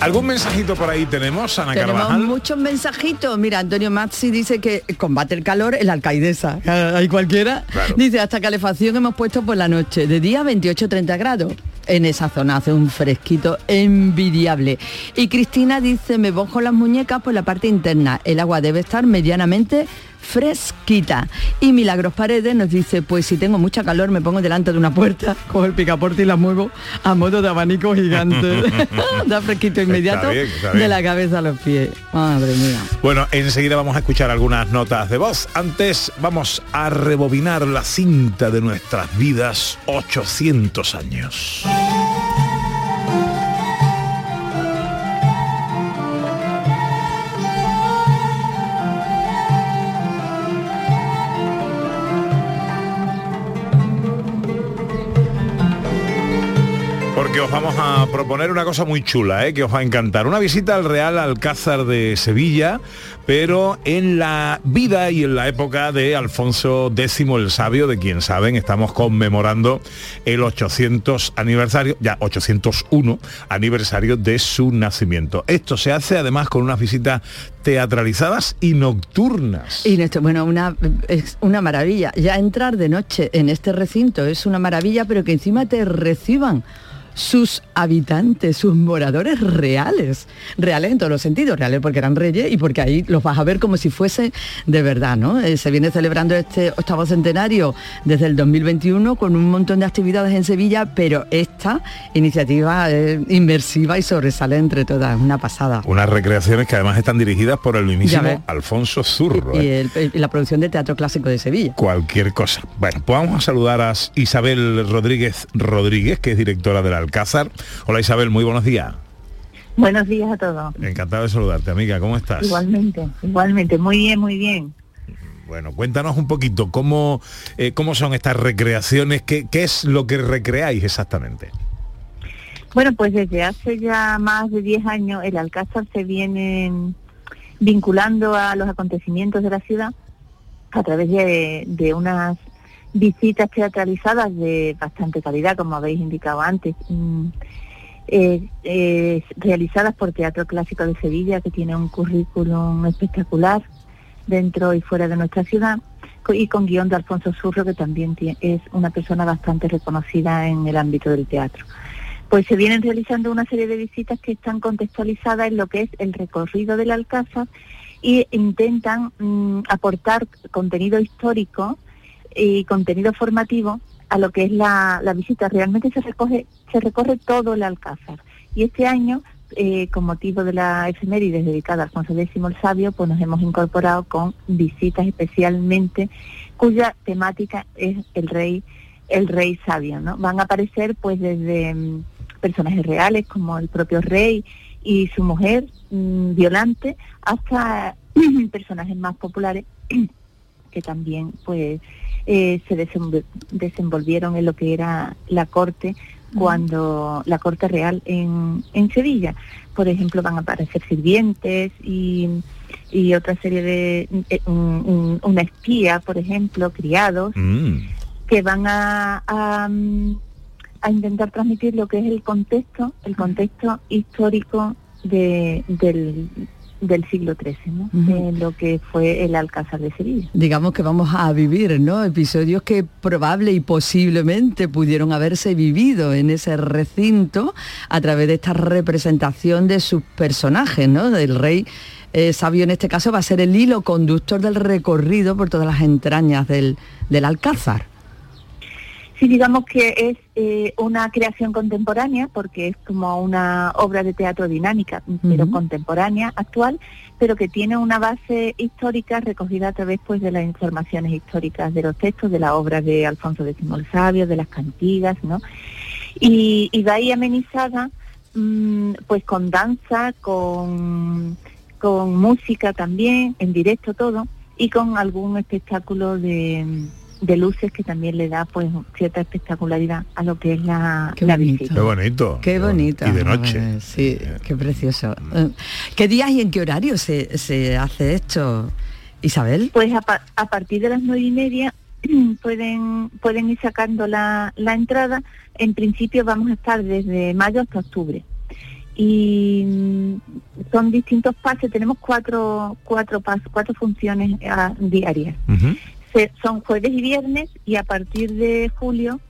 ¿Algún mensajito por ahí tenemos, Ana Tenemos Carvajal? muchos mensajitos. Mira, Antonio Mazzi dice que combate el calor en la alcaidesa. Hay cualquiera. Dice, hasta calefacción hemos puesto por la noche. De día 28-30 grados. En esa zona hace un fresquito envidiable. Y Cristina dice, me bojo las muñecas por la parte interna. El agua debe estar medianamente fresquita. Y Milagros Paredes nos dice, pues si tengo mucha calor me pongo delante de una puerta, cojo el picaporte y la muevo a modo de abanico gigante. da fresquito inmediato bien, está de la cabeza a los pies. Madre mía. Bueno, enseguida vamos a escuchar algunas notas de voz. Antes vamos a rebobinar la cinta de nuestras vidas 800 años. Os vamos a proponer una cosa muy chula, ¿eh? que os va a encantar. Una visita al Real Alcázar de Sevilla, pero en la vida y en la época de Alfonso X el Sabio, de quien saben, estamos conmemorando el 800 aniversario, ya 801 aniversario de su nacimiento. Esto se hace además con unas visitas teatralizadas y nocturnas. Y esto, bueno, una, es una maravilla. Ya entrar de noche en este recinto es una maravilla, pero que encima te reciban sus habitantes, sus moradores reales, reales en todos los sentidos, reales porque eran reyes y porque ahí los vas a ver como si fuese de verdad, ¿no? Eh, se viene celebrando este octavo centenario desde el 2021 con un montón de actividades en Sevilla, pero esta iniciativa es inmersiva y sobresale entre todas, una pasada. Unas recreaciones que además están dirigidas por el mismísimo. Alfonso Zurro. Y, ¿eh? el- y la producción de Teatro Clásico de Sevilla. cualquier cosa. Bueno, pues vamos a saludar a Isabel Rodríguez Rodríguez, que es directora del Alcázar. Hola Isabel, muy buenos días. Buenos días a todos. Encantado de saludarte, amiga. ¿Cómo estás? Igualmente, igualmente. Muy bien, muy bien. Bueno, cuéntanos un poquito cómo, eh, cómo son estas recreaciones, qué, qué es lo que recreáis exactamente. Bueno, pues desde hace ya más de 10 años el Alcázar se viene vinculando a los acontecimientos de la ciudad a través de, de unas visitas teatralizadas de bastante calidad, como habéis indicado antes, mm, eh, eh, realizadas por Teatro Clásico de Sevilla, que tiene un currículum espectacular dentro y fuera de nuestra ciudad, y con guion de Alfonso Surro, que también es una persona bastante reconocida en el ámbito del teatro. Pues se vienen realizando una serie de visitas que están contextualizadas en lo que es el recorrido del Alcázar y intentan mm, aportar contenido histórico y contenido formativo a lo que es la, la visita. Realmente se recoge, se recorre todo el Alcázar. Y este año, eh, con motivo de la efemérides dedicada a Alfonso X el Sabio, pues nos hemos incorporado con visitas especialmente cuya temática es el rey, el rey sabio, ¿no? Van a aparecer pues desde mm, personajes reales como el propio rey y su mujer, mm, Violante, hasta personajes más populares que también pues eh, se desenvol- desenvolvieron en lo que era la corte cuando la corte real en, en Sevilla. Por ejemplo, van a aparecer sirvientes y, y otra serie de... eh, un- un- una espía, por ejemplo, criados, Mm. que van a, a, a intentar transmitir lo que es el contexto, el contexto histórico de, del, del siglo XIII, ¿no? Ujú. de lo que fue el Alcázar de Sevilla. digamos que vamos a vivir, ¿no? Episodios que probable y posiblemente pudieron haberse vivido en ese recinto a través de esta representación de sus personajes, ¿no? Del rey eh, sabio en este caso va a ser el hilo conductor del recorrido por todas las entrañas del, del Alcázar. Sí, digamos que es eh, una creación contemporánea, porque es como una obra de teatro dinámica, pero contemporánea, actual, pero que tiene una base histórica recogida a través pues, de las informaciones históricas de los textos, de la obra de Alfonso X el Sabio, de las cantigas, ¿no? Y, y va ahí amenizada mm, pues con danza, con, con música también, en directo todo, y con algún espectáculo de, de luces que también le da pues cierta espectacularidad a lo que es la, Qué la bonito. visita. Qué bonito. Qué bonito. Y de noche. Eh, sí, qué precioso. Eh, ¿Qué días y en qué horario se, se hace esto, Isabel? Pues a, pa- a partir de las nueve y media pueden pueden ir sacando la, la entrada. En principio vamos a estar desde mayo hasta octubre. Y mm, son distintos pases, tenemos cuatro, cuatro pasos, cuatro funciones diarias. Son jueves y viernes y a partir de julio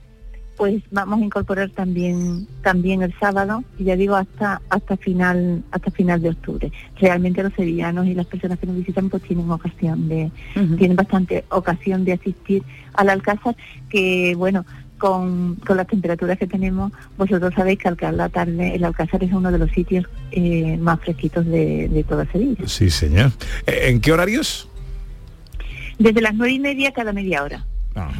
pues vamos a incorporar también también el sábado y ya digo hasta hasta final hasta final de octubre realmente los sevillanos y las personas que nos visitan pues tienen ocasión de tienen bastante ocasión de asistir al alcázar que bueno con, con las temperaturas que tenemos vosotros sabéis que al caer la tarde el alcázar es uno de los sitios eh, más fresquitos de, de toda Sevilla Sí, señor. ¿En qué horarios? Desde las nueve y media cada media hora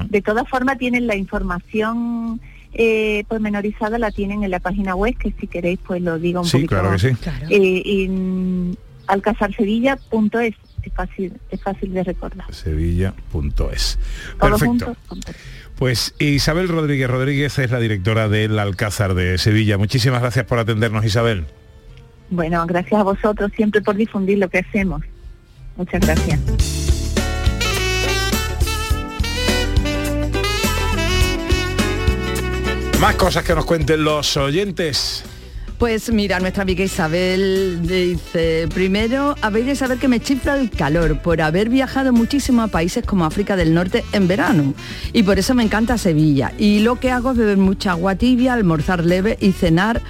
De todas formas tienen la información eh, pormenorizada, la tienen en la página web, que si queréis pues lo digo un Sí, poquito. claro que sí. Eh, en alcazarsevilla.es, es fácil, es fácil de recordar. Sevilla.es. Perfecto. Pues Isabel Rodríguez Rodríguez es la directora del Alcázar de Sevilla. Muchísimas gracias por atendernos, Isabel. Bueno, gracias a vosotros siempre por difundir lo que hacemos. Muchas gracias. Más cosas que nos cuenten los oyentes. Pues mira, nuestra amiga Isabel dice, primero habéis de saber que me chifla el calor por haber viajado muchísimo a países como África del Norte en verano y por eso me encanta Sevilla. Y lo que hago es beber mucha agua tibia, almorzar leve y cenar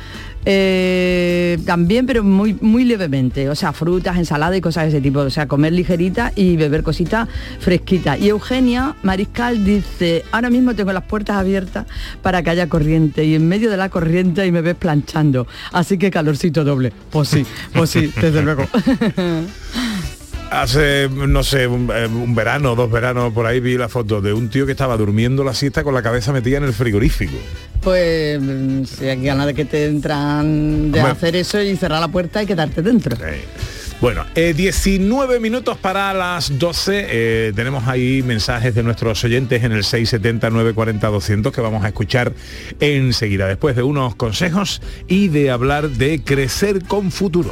eh, también, pero muy, muy levemente, o sea, frutas, ensalada y cosas de ese tipo, o sea, comer ligerita y beber cositas fresquitas. Y Eugenia Mariscal dice, ahora mismo tengo las puertas abiertas para que haya corriente y en medio de la corriente y me ves planchando, así que calorcito doble. Pues sí, pues sí, desde luego. Hace, no sé, un, eh, un verano, dos veranos, por ahí vi la foto de un tío que estaba durmiendo la siesta con la cabeza metida en el frigorífico. Pues si hay ganas de que te entran de Hombre. hacer eso y cerrar la puerta y quedarte dentro. Bueno, eh, 19 minutos para las 12. eh, tenemos ahí mensajes de nuestros oyentes en el 670-940-200 que vamos a escuchar enseguida, después de unos consejos y de hablar de crecer con futuro.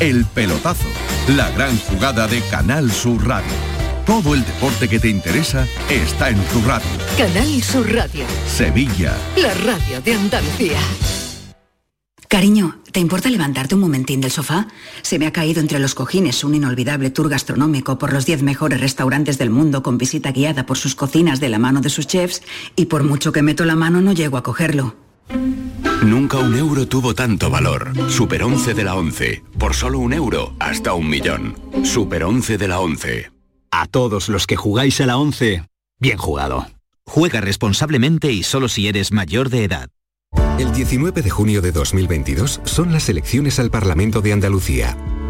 El pelotazo. La gran jugada de Canal Sur Radio. Todo el deporte que te interesa está en tu radio. Canal Sur Radio. Sevilla. La radio de Andalucía. Cariño, ¿te importa levantarte un momentín del sofá? Se me ha caído entre los cojines un inolvidable tour gastronómico por los 10 mejores restaurantes del mundo con visita guiada por sus cocinas de la mano de sus chefs y por mucho que meto la mano no llego a cogerlo. Nunca un euro tuvo tanto valor. Super 11 de la 11. Por solo un euro, hasta un millón. Super 11 de la 11. A todos los que jugáis a la 11, bien jugado. Juega responsablemente y solo si eres mayor de edad. El 19 de junio de 2022 son las elecciones al Parlamento de Andalucía.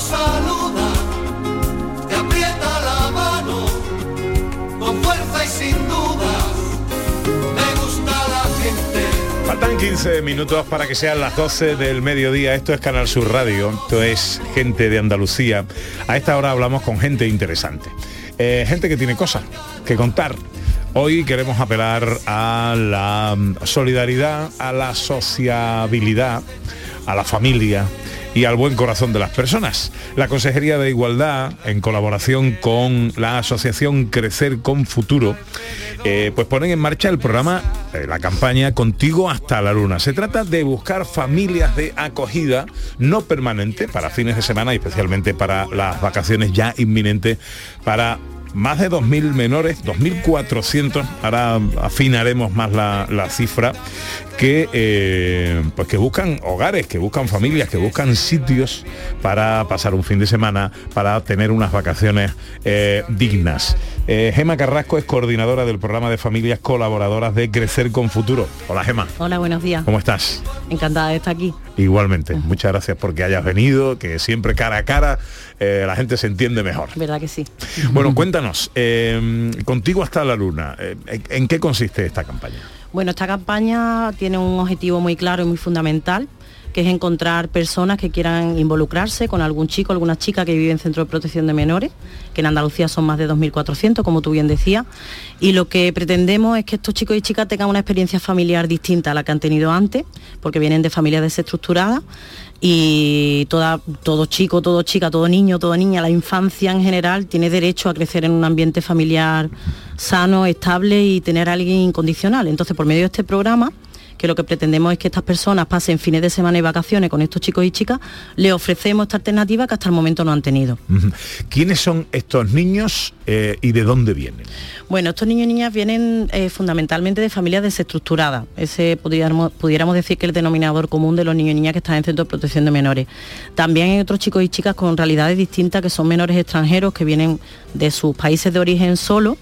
Saluda te aprieta la mano con fuerza y sin dudas. Me gusta la gente. Faltan 15 minutos para que sean las 12 del mediodía. Esto es Canal Sur Radio, esto es gente de Andalucía. A esta hora hablamos con gente interesante. Eh, gente que tiene cosas que contar. Hoy queremos apelar a la solidaridad, a la sociabilidad, a la familia y al buen corazón de las personas. La Consejería de Igualdad, en colaboración con la Asociación Crecer con Futuro, eh, pues ponen en marcha el programa, eh, la campaña Contigo hasta la Luna. Se trata de buscar familias de acogida no permanente para fines de semana y especialmente para las vacaciones ya inminentes para más de 2.000 menores, 2.400, ahora afinaremos más la, la cifra, que, eh, pues que buscan hogares, que buscan familias, que buscan sitios para pasar un fin de semana, para tener unas vacaciones eh, dignas. Eh, Gema Carrasco es coordinadora del programa de familias colaboradoras de Crecer con Futuro. Hola Gema. Hola, buenos días. ¿Cómo estás? Encantada de estar aquí. Igualmente, muchas gracias porque hayas venido, que siempre cara a cara eh, la gente se entiende mejor. ¿Verdad que sí? Bueno, cuéntanos, eh, contigo hasta la luna, eh, ¿en qué consiste esta campaña? Bueno, esta campaña tiene un objetivo muy claro y muy fundamental, que es encontrar personas que quieran involucrarse con algún chico, alguna chica que vive en centro de protección de menores, que en Andalucía son más de 2.400, como tú bien decías, y lo que pretendemos es que estos chicos y chicas tengan una experiencia familiar distinta a la que han tenido antes, porque vienen de familias desestructuradas y todo chico, todo chica, todo niño, toda niña, la infancia en general tiene derecho a crecer en un ambiente familiar sano, estable y tener a alguien incondicional. Entonces, por medio de este programa, que lo que pretendemos es que estas personas pasen fines de semana y vacaciones con estos chicos y chicas, le ofrecemos esta alternativa que hasta el momento no han tenido. ¿Quiénes son estos niños eh, y de dónde vienen? Bueno, estos niños y niñas vienen eh, fundamentalmente de familias desestructuradas. Ese pudiéramos, pudiéramos decir que es el denominador común de los niños y niñas que están en centros de protección de menores. También hay otros chicos y chicas con realidades distintas que son menores extranjeros que vienen de sus países de origen solo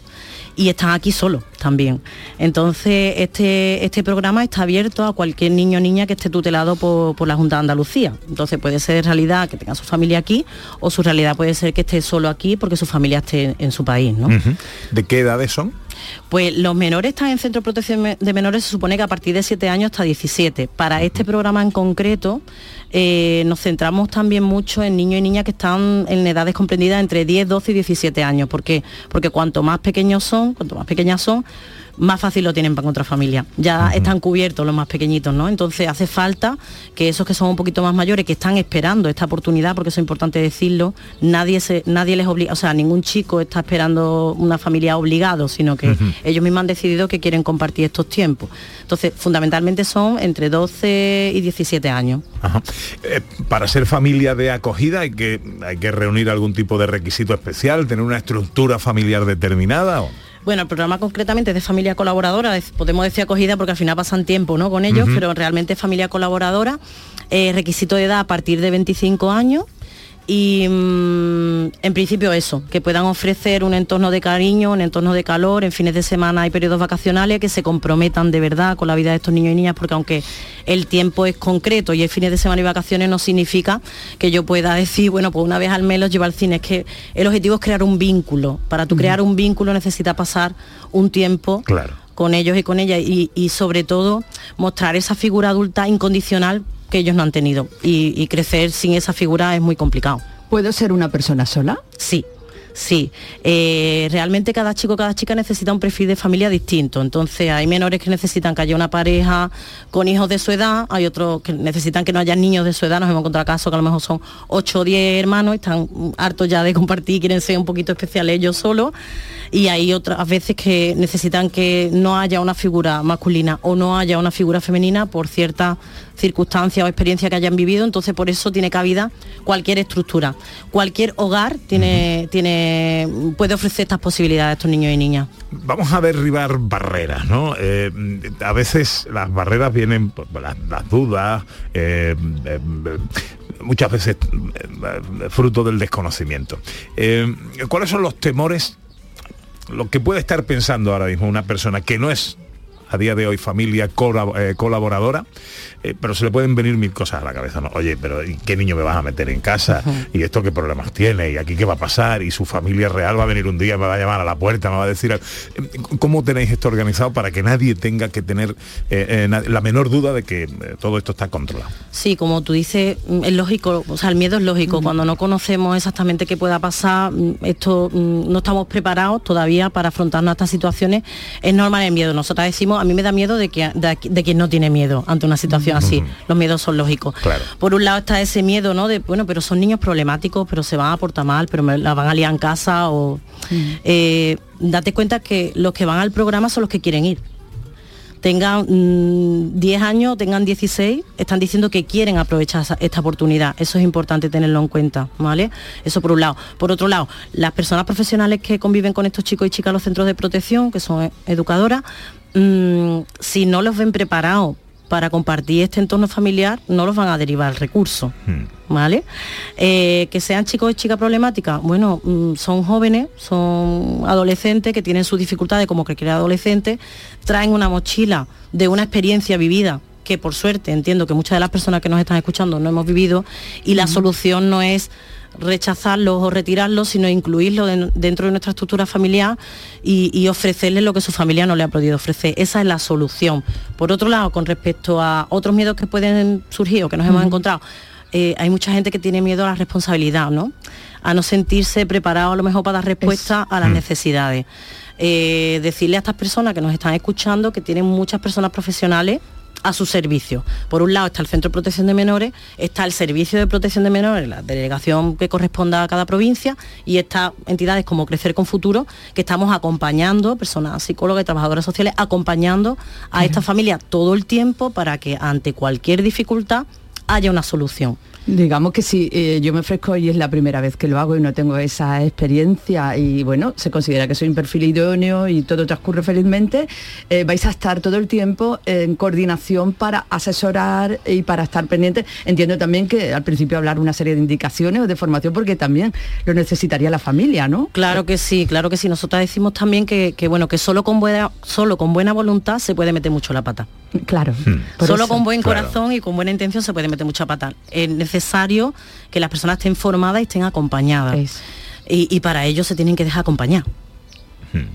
y están aquí solos, también. Entonces, este, este programa está abierto a cualquier niño o niña que esté tutelado por, por la Junta de Andalucía. Entonces puede ser realidad que tenga su familia aquí o su realidad puede ser que esté solo aquí porque su familia esté en su país. ¿no? ¿De qué edades son? Pues los menores están en centro de protección de menores, se supone que a partir de 7 años hasta 17. Para este programa en concreto, eh, nos centramos también mucho en niños y niñas que están en edades comprendidas entre 10, 12 y 17 años. ¿Por qué? Porque cuanto más pequeños son, cuanto más pequeñas son, más fácil lo tienen para encontrar familia. Ya están cubiertos los más pequeñitos, ¿no? Entonces hace falta que esos que son un poquito más mayores, que están esperando esta oportunidad, porque eso es importante decirlo, nadie se, nadie les obliga, o sea, ningún chico está esperando una familia obligado, sino que ellos mismos han decidido que quieren compartir estos tiempos. Entonces, fundamentalmente son entre 12 y 17 años. Ajá. Eh, para ser familia de acogida hay que, hay que reunir algún tipo de requisito especial, tener una estructura familiar determinada. ¿o? Bueno, el programa concretamente es de familia colaboradora, es- podemos decir acogida porque al final pasan tiempo ¿no? con ellos, pero realmente es familia colaboradora, eh, requisito de edad a partir de 25 años y mm, en principio eso, que puedan ofrecer un entorno de cariño, un entorno de calor, en fines de semana y periodos vacacionales, que se comprometan de verdad con la vida de estos niños y niñas, porque aunque el tiempo es concreto y es fines de semana y vacaciones, no significa que yo pueda decir, bueno, pues una vez al mes los llevo al cine. Es que el objetivo es crear un vínculo. Para tú crear un vínculo necesitas pasar un tiempo Claro. Con ellos y con ellas y, y sobre todo mostrar esa figura adulta incondicional que ellos no han tenido y, y crecer sin esa figura es muy complicado. ¿Puedo ser una persona sola? Sí. Sí, Eh, realmente cada chico, cada chica necesita un perfil de familia distinto. Entonces hay menores que necesitan que haya una pareja con hijos de su edad, hay otros que necesitan que no haya niños de su edad. Nos hemos encontrado casos que a lo mejor son 8 o 10 hermanos, están hartos ya de compartir, quieren ser un poquito especiales ellos solos. Y hay otras veces que necesitan que no haya una figura masculina o no haya una figura femenina por ciertas circunstancias o experiencia que hayan vivido. Entonces por eso tiene cabida cualquier estructura. Cualquier hogar tiene, tiene, puede ofrecer estas posibilidades a estos niños y niñas. Vamos a derribar barreras, ¿no? Eh, a veces las barreras vienen por las, las dudas, eh, eh, muchas veces fruto del desconocimiento. ¿Cuáles son los temores, lo que puede estar pensando ahora mismo una persona que no es a día de hoy familia eh, colaboradora, eh, pero se le pueden venir mil cosas a la cabeza, ¿no? Oye, pero ¿y qué niño me vas a meter en casa? ¿Y esto qué problemas tiene? ¿Y aquí qué va a pasar? ¿Y su familia real va a venir un día, me va a llamar a la puerta, me va a decir... Eh, ¿Cómo tenéis esto organizado para que nadie tenga que tener eh, eh, la menor duda de que todo esto está controlado? Sí, como tú dices, mm, es lógico, o sea, el miedo es lógico. Cuando no conocemos exactamente qué pueda pasar, mm, esto mm, no estamos preparados todavía para afrontarnos a estas situaciones, es normal el miedo. Nosotras decimos, mí me da miedo de, que, de, de quien no tiene miedo ante una situación así. Los miedos son lógicos. Claro. Por un lado está ese miedo, ¿no? De, bueno, pero son niños problemáticos, pero se van a portar mal, pero me la van a liar en casa o... Eh, date cuenta que los que van al programa son los que quieren ir tengan mm, 10 años, tengan 16, están diciendo que quieren aprovechar esa- esta oportunidad. Eso es importante tenerlo en cuenta, ¿vale? Eso por un lado. Por otro lado, las personas profesionales que conviven con estos chicos y chicas en los centros de protección, que son educadoras, mm, si no los ven preparados para compartir este entorno familiar, no los van a derivar al recurso. ¿Vale? Eh, que sean chicos y chicas problemáticas, bueno, mm, son jóvenes, son adolescentes que tienen sus dificultades como cualquier adolescente, traen una mochila de una experiencia vivida que por suerte entiendo que muchas de las personas que nos están escuchando no hemos vivido y la solución no es rechazarlos o retirarlos, sino incluirlos den- dentro de nuestra estructura familiar y, y ofrecerles lo que su familia no le ha podido ofrecer. Esa es la solución. Por otro lado, con respecto a otros miedos que pueden surgir o que nos hemos encontrado, eh, hay mucha gente que tiene miedo a la responsabilidad, ¿no? A no sentirse preparado a lo mejor para dar respuesta a las Mm. necesidades. Eh, decirle a estas personas que nos están escuchando que tienen muchas personas profesionales a su servicio. Por un lado está el Centro de Protección de Menores, está el Servicio de Protección de Menores, la delegación que corresponda a cada provincia, y está entidades como Crecer con Futuro, que estamos acompañando, personas psicólogas y trabajadoras sociales, acompañando a esta familia todo el tiempo para que ante cualquier dificultad haya una solución. Digamos que si eh, yo me ofrezco y es la primera vez que lo hago y no tengo esa experiencia y bueno, se considera que soy un perfil idóneo y todo transcurre felizmente, eh, vais a estar todo el tiempo en coordinación para asesorar y para estar pendiente. Entiendo también que al principio hablar una serie de indicaciones o de formación porque también lo necesitaría la familia, ¿no? Claro que sí, claro que sí. Nosotras decimos también que, que, bueno, que solo con buena, solo con buena voluntad se puede meter mucho la pata. Claro. Solo eso, con buen claro. corazón y con buena intención se puede meter mucha pata. Es necesario que las personas estén formadas y estén acompañadas. Y, y para ello se tienen que dejar acompañar.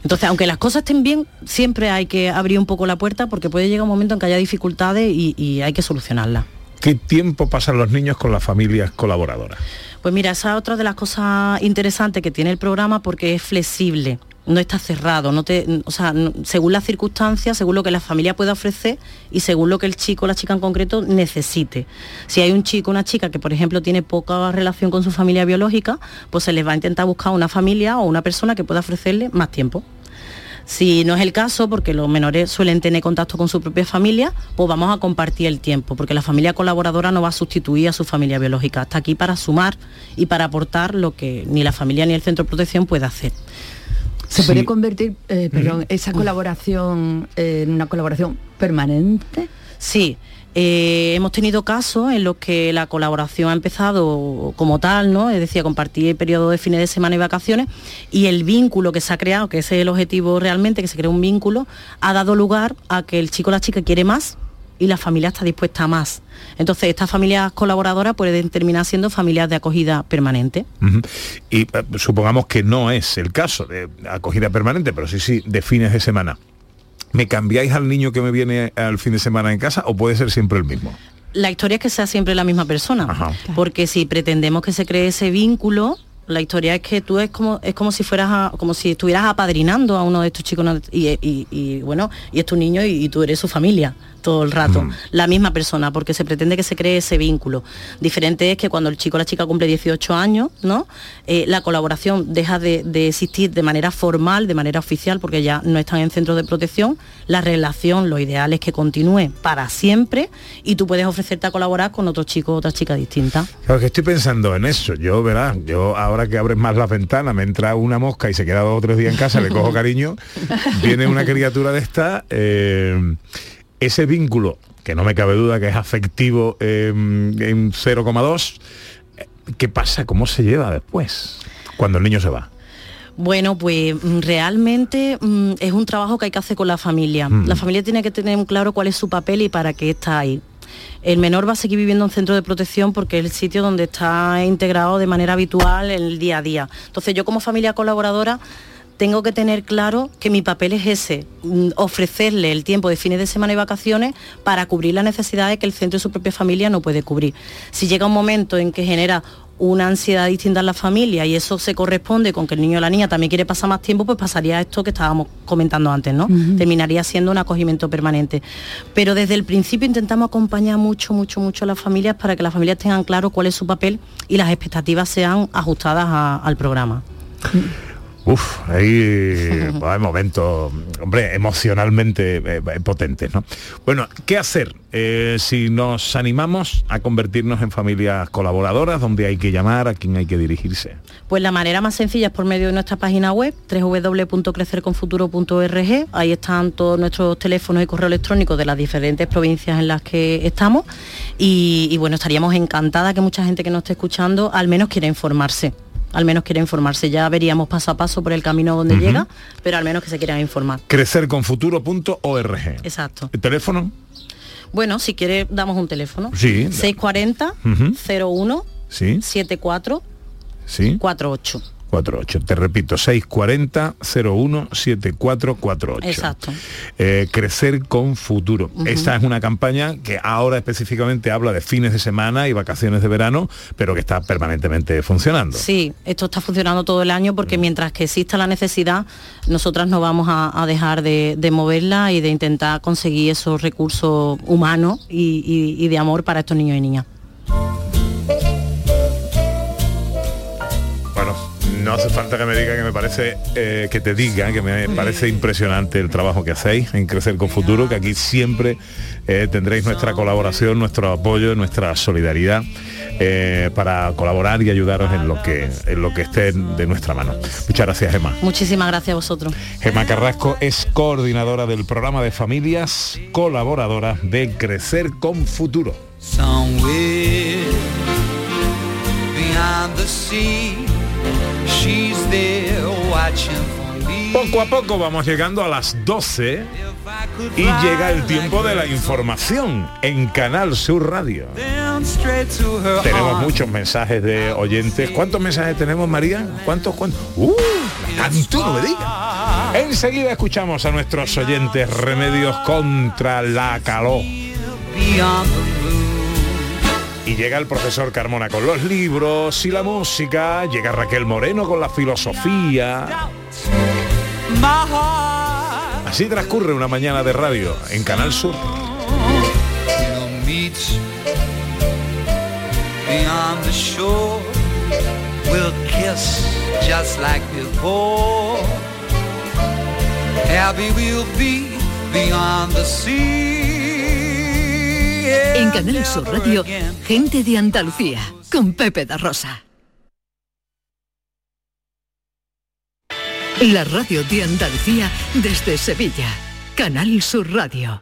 Entonces, aunque las cosas estén bien, siempre hay que abrir un poco la puerta porque puede llegar un momento en que haya dificultades y, y hay que solucionarlas. ¿Qué tiempo pasan los niños con las familias colaboradoras? Pues mira, esa es otra de las cosas interesantes que tiene el programa porque es flexible. No está cerrado, o sea, según las circunstancias, según lo que la familia pueda ofrecer y según lo que el chico o la chica en concreto necesite. Si hay un chico o una chica que, por ejemplo, tiene poca relación con su familia biológica, pues se les va a intentar buscar una familia o una persona que pueda ofrecerle más tiempo. Si no es el caso, porque los menores suelen tener contacto con su propia familia, pues vamos a compartir el tiempo, porque la familia colaboradora no va a sustituir a su familia biológica. Está aquí para sumar y para aportar lo que ni la familia ni el centro de protección puede hacer. ¿Se puede convertir, eh, perdón, esa colaboración eh, en una colaboración permanente? Sí, eh, hemos tenido casos en los que la colaboración ha empezado como tal, ¿no? Es decir, a compartir periodo de fines de semana y vacaciones y el vínculo que se ha creado, que ese es el objetivo realmente, que se crea un vínculo, ha dado lugar a que el chico o la chica quiere más y la familia está dispuesta a más. Entonces, estas familias colaboradoras pueden terminar siendo familias de acogida permanente. Y eh, supongamos que no es el caso de acogida permanente, pero sí, sí, de fines de semana. ¿Me cambiáis al niño que me viene al fin de semana en casa o puede ser siempre el mismo? la historia es que sea siempre la misma persona. Porque si pretendemos que se cree ese vínculo, la historia es que tú es como es como si fueras a- como si estuvieras apadrinando a uno de estos chicos y, y- y, bueno y es tu niño y, y tú eres su familia todo el rato la misma persona porque se pretende que se cree ese vínculo. Diferente es que cuando el chico o la chica cumple 18 años no Eh, la colaboración deja de, de existir de manera formal de manera oficial porque ya no están en centros de protección. La relación lo ideal es que continúe para siempre y tú puedes ofrecerte a colaborar con otro chico o otra chica distinta. Claro que estoy pensando en eso. Yo, verás, yo ahora que abres más las ventanas, me entra una mosca y se queda dos o tres días en casa, le cojo cariño, viene una criatura de esta, eh, ese vínculo, que no me cabe duda que es afectivo eh, en 0,2, eh, ¿qué pasa? ¿Cómo se lleva después? Cuando el niño se va. Bueno, pues mm, realmente mm, es un trabajo que hay que hacer con la familia. Mm. La familia tiene que tener claro cuál es su papel y para qué está ahí. El menor va a seguir viviendo en centro de protección porque es el sitio donde está integrado de manera habitual en el día a día. Entonces yo como familia colaboradora tengo que tener claro que mi papel es ese, mm, ofrecerle el tiempo de fines de semana y vacaciones para cubrir las necesidades que el centro de su propia familia no puede cubrir. Si llega un momento en que genera una ansiedad distinta en la familia y eso se corresponde con que el niño o la niña también quiere pasar más tiempo, pues pasaría esto que estábamos comentando antes, ¿no? Terminaría siendo un acogimiento permanente. Pero desde el principio intentamos acompañar mucho, mucho, mucho a las familias para que las familias tengan claro cuál es su papel y las expectativas sean ajustadas a- al programa. Uf, ahí hay momentos, hombre, emocionalmente eh, potentes, ¿no? Bueno, ¿qué hacer eh, si nos animamos a convertirnos en familias colaboradoras? ¿Dónde hay que llamar? ¿A quién hay que dirigirse? Pues la manera más sencilla es por medio de nuestra página web, www.crecerconfuturo.org. Ahí están todos nuestros teléfonos y correo electrónico de las diferentes provincias en las que estamos. Y, y bueno, estaríamos encantada que mucha gente que nos esté escuchando al menos quiera informarse. Al menos quiera informarse. Ya veríamos paso a paso por el camino donde llega, pero al menos que se quieran informar. Crecerconfuturo.org. Exacto. ¿El teléfono? Bueno, si quiere, damos un teléfono. Sí. 640 Ujú. 01 Sí, 74 sí. 48. 48. Te repito, 640 01 7448. Exacto. Eh, crecer con futuro. Ujú. Esta es una campaña que ahora específicamente habla de fines de semana y vacaciones de verano, pero que está permanentemente funcionando. Sí, esto está funcionando todo el año porque mientras que exista la necesidad, nosotras no vamos a, a dejar de, de moverla y de intentar conseguir esos recursos humanos y, y- y de amor para estos niños y niñas. No hace falta que me diga que me parece, eh, que te diga que me parece impresionante el trabajo que hacéis en Crecer con Futuro, que aquí siempre eh, tendréis nuestra colaboración, nuestro apoyo, nuestra solidaridad eh, para colaborar y ayudaros en lo que en lo que esté de nuestra mano. Muchas gracias, Gemma. Muchísimas gracias a vosotros. Gemma Carrasco es coordinadora del programa de familias, colaboradora de Crecer con Futuro. Somewhere beyond the sea, Poco a poco vamos llegando a las 12 y llega el tiempo de la información en Canal Sur Radio. Tenemos muchos mensajes de oyentes. ¿Cuántos mensajes tenemos, María? ¿Cuántos? ¿Cuántos? ¡Uh! ¡Tanto no me digas! Enseguida escuchamos a nuestros oyentes remedios contra la calor. Y llega el profesor Carmona con los libros y la música. Llega Raquel Moreno con la filosofía. Así transcurre una mañana de radio en Canal Sur. beyond the sea. En Canal Sur Radio, gente de Andalucía, con Pepe da Rosa. La radio de Andalucía desde Sevilla. Canal Sur Radio.